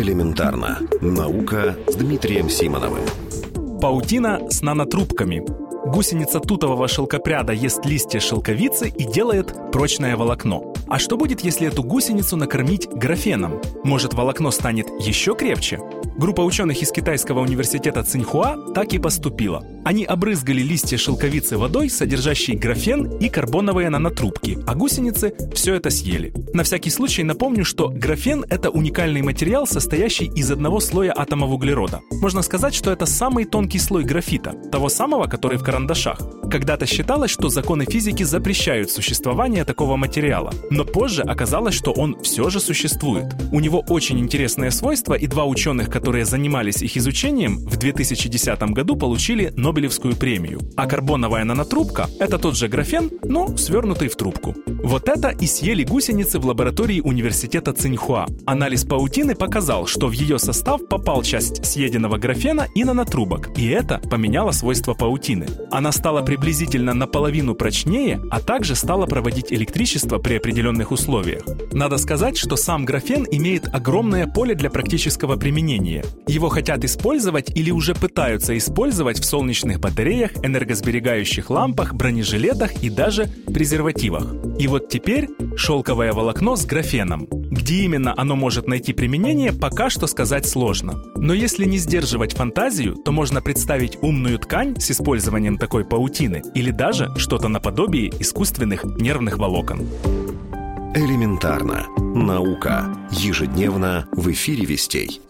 Элементарно. Наука с Дмитрием Симоновым. Паутина с нанотрубками. Гусеница тутового шелкопряда ест листья шелковицы и делает прочное волокно. А что будет, если эту гусеницу накормить графеном? Может, волокно станет еще крепче? Группа ученых из китайского университета Цинхуа так и поступила. Они обрызгали листья шелковицы водой, содержащей графен и карбоновые нанотрубки, а гусеницы все это съели. На всякий случай напомню, что графен – это уникальный материал, состоящий из одного слоя атомов углерода. Можно сказать, что это самый тонкий слой графита, того самого, который в карандашах. Когда-то считалось, что законы физики запрещают существование такого материала, но позже оказалось, что он все же существует. У него очень интересные свойства, и два ученых, которые занимались их изучением, в 2010 году получили Нобелевскую премию. А карбоновая нанотрубка – это тот же графен, но свернутый в трубку. Вот это и съели гусеницы в лаборатории университета Цинхуа. Анализ паутины показал, что в ее состав попал часть съеденного графена и нанотрубок, и это поменяло свойства паутины. Она стала приблизительно наполовину прочнее, а также стала проводить электричество при определенных условиях. Надо сказать, что сам графен имеет огромное поле для практического применения. Его хотят использовать или уже пытаются использовать в солнечных батареях, энергосберегающих лампах, бронежилетах и даже презервативах. И вот теперь шелковое волокно с графеном. Где именно оно может найти применение, пока что сказать сложно. Но если не сдерживать фантазию, то можно представить умную ткань с использованием такой паутины или даже что-то наподобие искусственных нервных волокон. Элементарно. Наука. Ежедневно в эфире вестей.